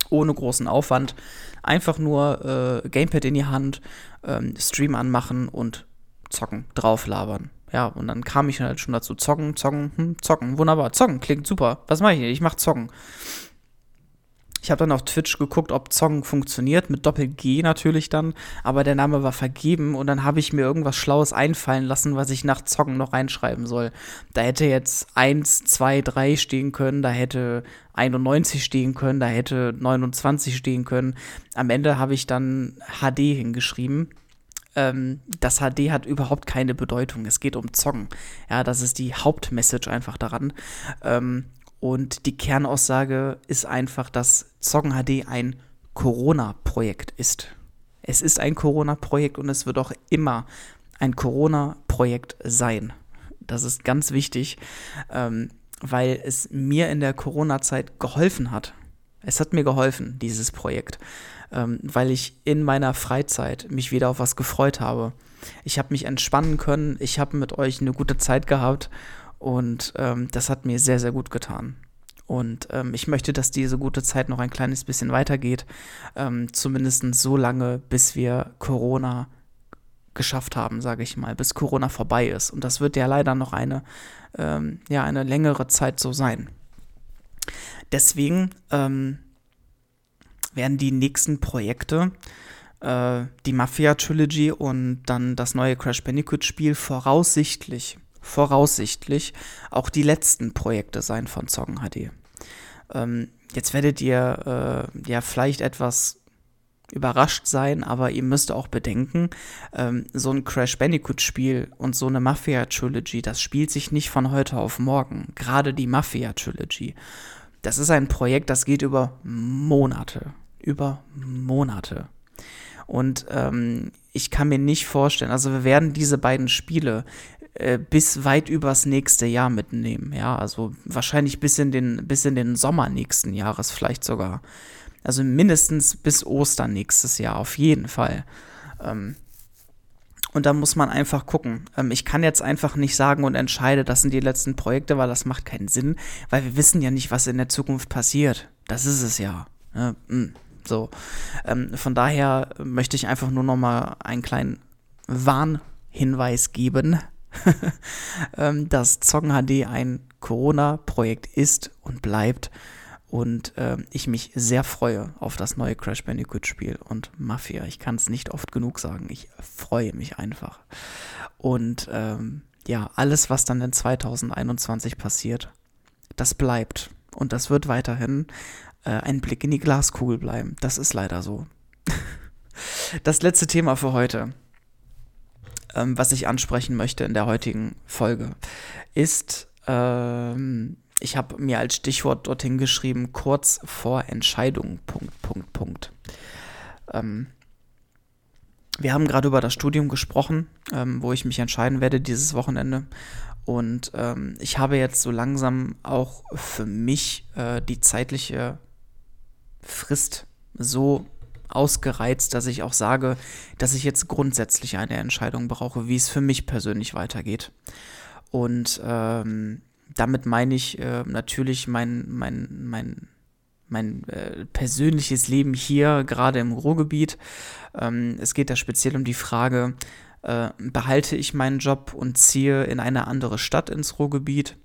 ohne großen Aufwand. Einfach nur äh, Gamepad in die Hand, ähm, Stream anmachen und zocken, drauflabern. Ja, und dann kam ich halt schon dazu, zocken, zocken, hm, zocken, wunderbar, zocken, klingt super. Was mache ich hier? Ich mache zocken. Ich habe dann auf Twitch geguckt, ob Zocken funktioniert, mit Doppel-G natürlich dann, aber der Name war vergeben und dann habe ich mir irgendwas Schlaues einfallen lassen, was ich nach Zocken noch reinschreiben soll. Da hätte jetzt 1, 2, 3 stehen können, da hätte 91 stehen können, da hätte 29 stehen können. Am Ende habe ich dann HD hingeschrieben ähm, das HD hat überhaupt keine Bedeutung. Es geht um Zocken. Ja, das ist die Hauptmessage einfach daran. Ähm, und die Kernaussage ist einfach, dass Zocken HD ein Corona-Projekt ist. Es ist ein Corona-Projekt und es wird auch immer ein Corona-Projekt sein. Das ist ganz wichtig, ähm, weil es mir in der Corona-Zeit geholfen hat. Es hat mir geholfen, dieses Projekt ähm, weil ich in meiner Freizeit mich wieder auf was gefreut habe. Ich habe mich entspannen können, ich habe mit euch eine gute Zeit gehabt und ähm, das hat mir sehr, sehr gut getan. Und ähm, ich möchte, dass diese gute Zeit noch ein kleines bisschen weitergeht, ähm, zumindest so lange, bis wir Corona geschafft haben, sage ich mal, bis Corona vorbei ist. Und das wird ja leider noch eine, ähm, ja, eine längere Zeit so sein. Deswegen ähm, werden die nächsten Projekte äh, die Mafia Trilogy und dann das neue Crash Bandicoot Spiel voraussichtlich, voraussichtlich auch die letzten Projekte sein von Zocken HD. Ähm, jetzt werdet ihr äh, ja vielleicht etwas überrascht sein, aber ihr müsst auch bedenken, ähm, so ein Crash Bandicoot Spiel und so eine Mafia Trilogy, das spielt sich nicht von heute auf morgen. Gerade die Mafia Trilogy. Das ist ein Projekt, das geht über Monate über Monate. Und ähm, ich kann mir nicht vorstellen, also wir werden diese beiden Spiele äh, bis weit übers nächste Jahr mitnehmen. Ja, also wahrscheinlich bis in den, bis in den Sommer nächsten Jahres vielleicht sogar. Also mindestens bis Ostern nächstes Jahr, auf jeden Fall. Ähm, und da muss man einfach gucken. Ähm, ich kann jetzt einfach nicht sagen und entscheide, das sind die letzten Projekte, weil das macht keinen Sinn, weil wir wissen ja nicht, was in der Zukunft passiert. Das ist es ja. hm, so. Ähm, von daher möchte ich einfach nur noch mal einen kleinen Warnhinweis geben, ähm, dass Zong HD ein Corona-Projekt ist und bleibt und äh, ich mich sehr freue auf das neue Crash Bandicoot Spiel und Mafia. Ich kann es nicht oft genug sagen. Ich freue mich einfach. Und ähm, ja, alles, was dann in 2021 passiert, das bleibt. Und das wird weiterhin äh, ein Blick in die Glaskugel bleiben. Das ist leider so. das letzte Thema für heute, ähm, was ich ansprechen möchte in der heutigen Folge, ist ähm, ich habe mir als Stichwort dorthin geschrieben, kurz vor Entscheidung, Punkt, Punkt, Punkt. Ähm, wir haben gerade über das Studium gesprochen, ähm, wo ich mich entscheiden werde dieses Wochenende. Und ähm, ich habe jetzt so langsam auch für mich äh, die zeitliche Frist so ausgereizt, dass ich auch sage, dass ich jetzt grundsätzlich eine Entscheidung brauche, wie es für mich persönlich weitergeht. Und ähm, damit meine ich äh, natürlich mein, mein, mein, mein äh, persönliches Leben hier, gerade im Ruhrgebiet. Ähm, es geht da speziell um die Frage, äh, behalte ich meinen Job und ziehe in eine andere Stadt ins Ruhrgebiet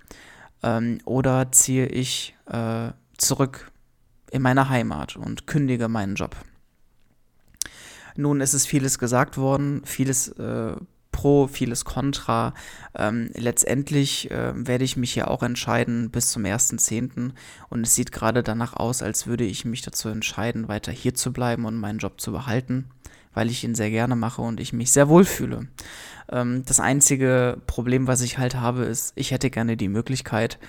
ähm, oder ziehe ich äh, zurück in meine Heimat und kündige meinen Job. Nun ist es vieles gesagt worden, vieles äh, pro, vieles contra. Ähm, letztendlich äh, werde ich mich hier auch entscheiden bis zum 1.10. Und es sieht gerade danach aus, als würde ich mich dazu entscheiden, weiter hier zu bleiben und meinen Job zu behalten, weil ich ihn sehr gerne mache und ich mich sehr wohl fühle. Ähm, das einzige Problem, was ich halt habe, ist, ich hätte gerne die Möglichkeit,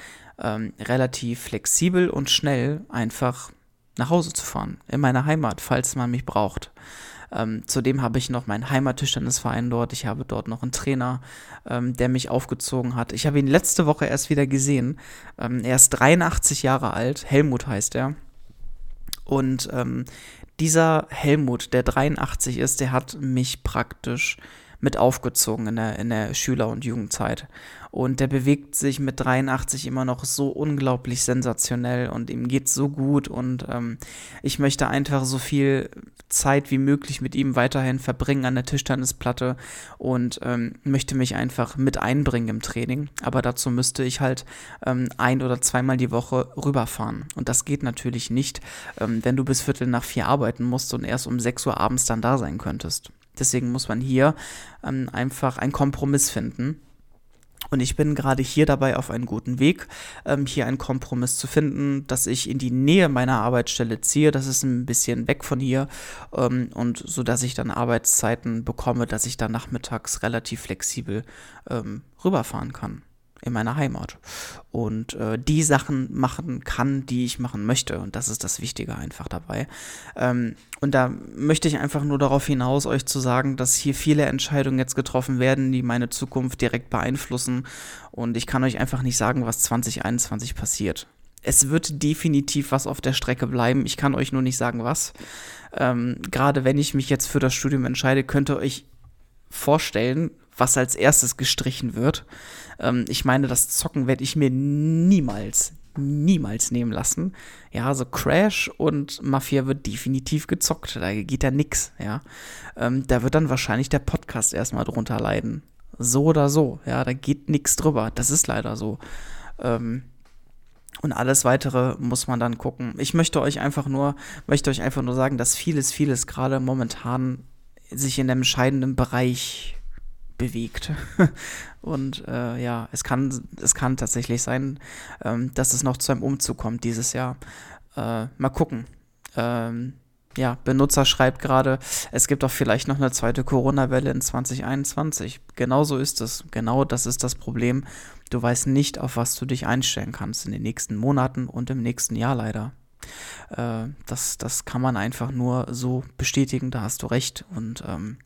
ähm, relativ flexibel und schnell einfach nach Hause zu fahren, in meine Heimat, falls man mich braucht. Ähm, zudem habe ich noch meinen Heimattischtennisverein dort. Ich habe dort noch einen Trainer, ähm, der mich aufgezogen hat. Ich habe ihn letzte Woche erst wieder gesehen. Ähm, er ist 83 Jahre alt. Helmut heißt er. Und ähm, dieser Helmut, der 83 ist, der hat mich praktisch mit aufgezogen in der, in der Schüler- und Jugendzeit. Und der bewegt sich mit 83 immer noch so unglaublich sensationell und ihm geht so gut und ähm, ich möchte einfach so viel Zeit wie möglich mit ihm weiterhin verbringen an der Tischtennisplatte und ähm, möchte mich einfach mit einbringen im Training. Aber dazu müsste ich halt ähm, ein oder zweimal die Woche rüberfahren. Und das geht natürlich nicht, ähm, wenn du bis Viertel nach vier arbeiten musst und erst um 6 Uhr abends dann da sein könntest. Deswegen muss man hier ähm, einfach einen Kompromiss finden. Und ich bin gerade hier dabei auf einen guten Weg, ähm, hier einen Kompromiss zu finden, dass ich in die Nähe meiner Arbeitsstelle ziehe. Das ist ein bisschen weg von hier ähm, und so dass ich dann Arbeitszeiten bekomme, dass ich dann nachmittags relativ flexibel ähm, rüberfahren kann in meiner Heimat und äh, die Sachen machen kann, die ich machen möchte. Und das ist das Wichtige einfach dabei. Ähm, und da möchte ich einfach nur darauf hinaus, euch zu sagen, dass hier viele Entscheidungen jetzt getroffen werden, die meine Zukunft direkt beeinflussen. Und ich kann euch einfach nicht sagen, was 2021 passiert. Es wird definitiv was auf der Strecke bleiben. Ich kann euch nur nicht sagen, was. Ähm, Gerade wenn ich mich jetzt für das Studium entscheide, könnt ihr euch vorstellen, was als erstes gestrichen wird. Ähm, ich meine, das Zocken werde ich mir niemals, niemals nehmen lassen. Ja, also Crash und Mafia wird definitiv gezockt. Da geht ja nix, ja. Ähm, da wird dann wahrscheinlich der Podcast erstmal drunter leiden. So oder so, ja, da geht nichts drüber. Das ist leider so. Ähm, und alles weitere muss man dann gucken. Ich möchte euch einfach nur, möchte euch einfach nur sagen, dass vieles, vieles gerade momentan sich in einem entscheidenden Bereich bewegt. Und äh, ja, es kann, es kann tatsächlich sein, ähm, dass es noch zu einem Umzug kommt dieses Jahr. Äh, mal gucken. Ähm, ja, Benutzer schreibt gerade, es gibt auch vielleicht noch eine zweite Corona-Welle in 2021. Genau so ist es. Genau das ist das Problem. Du weißt nicht, auf was du dich einstellen kannst in den nächsten Monaten und im nächsten Jahr leider. Äh, das, das kann man einfach nur so bestätigen, da hast du recht. Und ähm,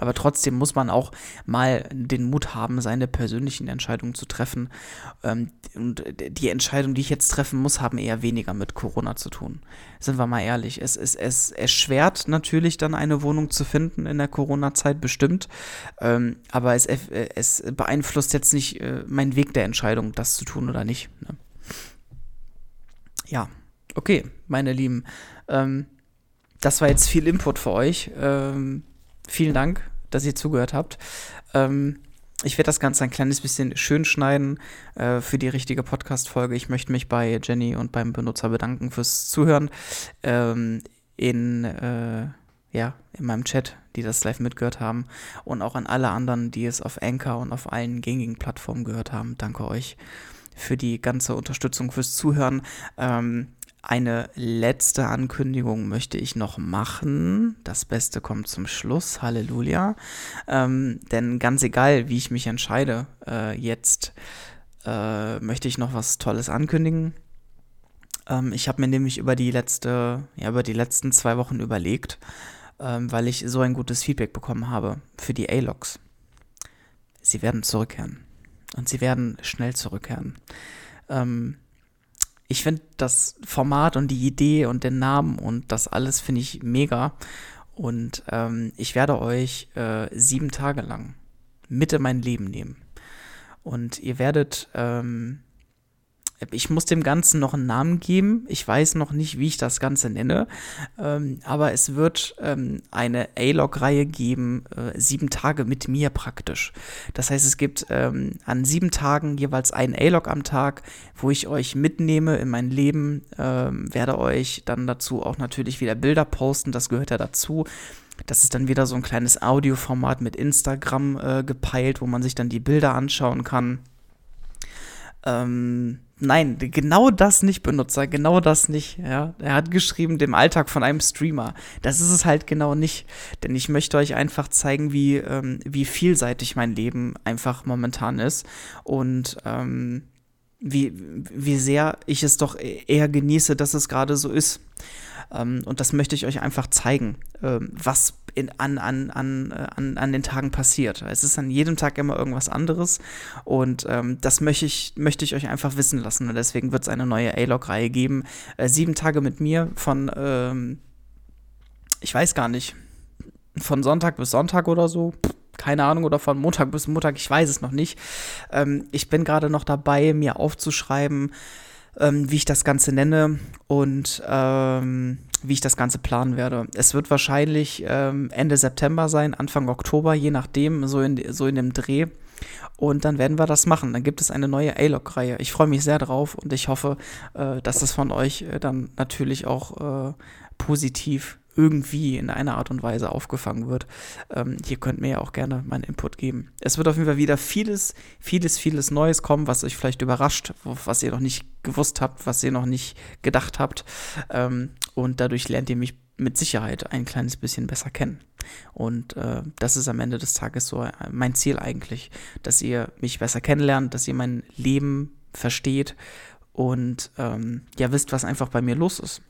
Aber trotzdem muss man auch mal den Mut haben, seine persönlichen Entscheidungen zu treffen. Ähm, und die Entscheidungen, die ich jetzt treffen muss, haben eher weniger mit Corona zu tun. Sind wir mal ehrlich. Es, es, es erschwert natürlich dann eine Wohnung zu finden in der Corona-Zeit, bestimmt. Ähm, aber es, es beeinflusst jetzt nicht äh, meinen Weg der Entscheidung, das zu tun oder nicht. Ne? Ja, okay, meine Lieben. Ähm, das war jetzt viel Input für euch. Ähm, vielen Dank, dass ihr zugehört habt. Ähm, ich werde das Ganze ein kleines bisschen schön schneiden äh, für die richtige Podcast-Folge. Ich möchte mich bei Jenny und beim Benutzer bedanken fürs Zuhören. Ähm, in, äh, ja, in meinem Chat, die das live mitgehört haben. Und auch an alle anderen, die es auf Anchor und auf allen gängigen Plattformen gehört haben. Danke euch für die ganze Unterstützung, fürs Zuhören. Ähm, eine letzte Ankündigung möchte ich noch machen. Das Beste kommt zum Schluss. Halleluja. Ähm, denn ganz egal, wie ich mich entscheide, äh, jetzt äh, möchte ich noch was Tolles ankündigen. Ähm, ich habe mir nämlich über die letzte, ja, über die letzten zwei Wochen überlegt, ähm, weil ich so ein gutes Feedback bekommen habe für die A-Logs. Sie werden zurückkehren. Und sie werden schnell zurückkehren. Ähm, ich finde das Format und die Idee und den Namen und das alles finde ich mega. Und ähm, ich werde euch äh, sieben Tage lang mit in mein Leben nehmen. Und ihr werdet ähm, ich muss dem Ganzen noch einen Namen geben. Ich weiß noch nicht, wie ich das Ganze nenne. Ähm, aber es wird ähm, eine A-Log-Reihe geben, äh, sieben Tage mit mir praktisch. Das heißt, es gibt ähm, an sieben Tagen jeweils einen A-Log am Tag, wo ich euch mitnehme in mein Leben. Ähm, werde euch dann dazu auch natürlich wieder Bilder posten. Das gehört ja dazu. Das ist dann wieder so ein kleines Audioformat mit Instagram äh, gepeilt, wo man sich dann die Bilder anschauen kann. Ähm, nein, genau das nicht Benutzer, genau das nicht. Ja. Er hat geschrieben, dem Alltag von einem Streamer. Das ist es halt genau nicht. Denn ich möchte euch einfach zeigen, wie, ähm, wie vielseitig mein Leben einfach momentan ist. Und ähm, wie, wie sehr ich es doch eher genieße, dass es gerade so ist. Ähm, und das möchte ich euch einfach zeigen, ähm, was in, an, an, an, äh, an, an den Tagen passiert. Es ist an jedem Tag immer irgendwas anderes und ähm, das möchte ich, möchte ich euch einfach wissen lassen. Und deswegen wird es eine neue A-Log-Reihe geben. Äh, sieben Tage mit mir von, ähm, ich weiß gar nicht, von Sonntag bis Sonntag oder so. Keine Ahnung, oder von Montag bis Montag, ich weiß es noch nicht. Ähm, ich bin gerade noch dabei, mir aufzuschreiben, ähm, wie ich das Ganze nenne und ähm, wie ich das Ganze planen werde. Es wird wahrscheinlich ähm, Ende September sein, Anfang Oktober, je nachdem, so in, so in dem Dreh. Und dann werden wir das machen. Dann gibt es eine neue A-Log-Reihe. Ich freue mich sehr drauf und ich hoffe, äh, dass das von euch äh, dann natürlich auch äh, positiv irgendwie in einer Art und Weise aufgefangen wird. Ähm, hier könnt mir ja auch gerne meinen Input geben. Es wird auf jeden Fall wieder vieles, vieles, vieles Neues kommen, was euch vielleicht überrascht, was ihr noch nicht gewusst habt, was ihr noch nicht gedacht habt. Ähm, und dadurch lernt ihr mich mit Sicherheit ein kleines bisschen besser kennen. Und äh, das ist am Ende des Tages so äh, mein Ziel eigentlich, dass ihr mich besser kennenlernt, dass ihr mein Leben versteht und ähm, ja wisst, was einfach bei mir los ist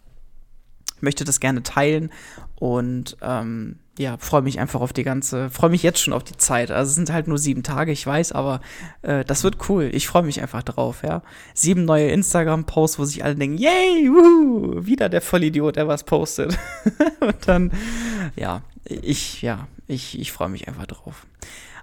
möchte das gerne teilen und ähm, ja, freue mich einfach auf die ganze, freue mich jetzt schon auf die Zeit. Also es sind halt nur sieben Tage, ich weiß, aber äh, das wird cool. Ich freue mich einfach drauf, ja. Sieben neue Instagram-Posts, wo sich alle denken, yay, wuhu, wieder der Vollidiot, der was postet. und dann, ja, ich, ja, ich, ich freue mich einfach drauf.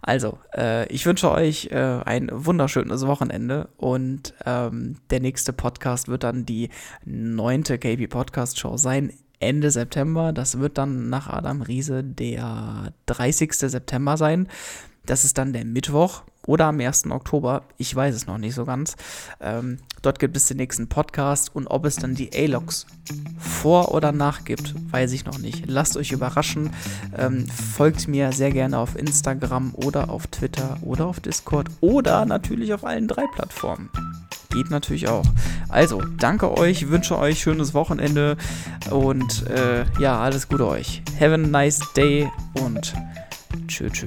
Also, äh, ich wünsche euch äh, ein wunderschönes Wochenende und ähm, der nächste Podcast wird dann die neunte KB Podcast Show sein. Ende September. Das wird dann nach Adam Riese der 30. September sein. Das ist dann der Mittwoch oder am 1. Oktober. Ich weiß es noch nicht so ganz. Ähm, dort gibt es den nächsten Podcast und ob es dann die A-Logs vor oder nach gibt, weiß ich noch nicht. Lasst euch überraschen. Ähm, folgt mir sehr gerne auf Instagram oder auf Twitter oder auf Discord oder natürlich auf allen drei Plattformen. Geht natürlich auch. Also, danke euch, wünsche euch schönes Wochenende und äh, ja, alles Gute euch. Have a nice day und tschö tschö.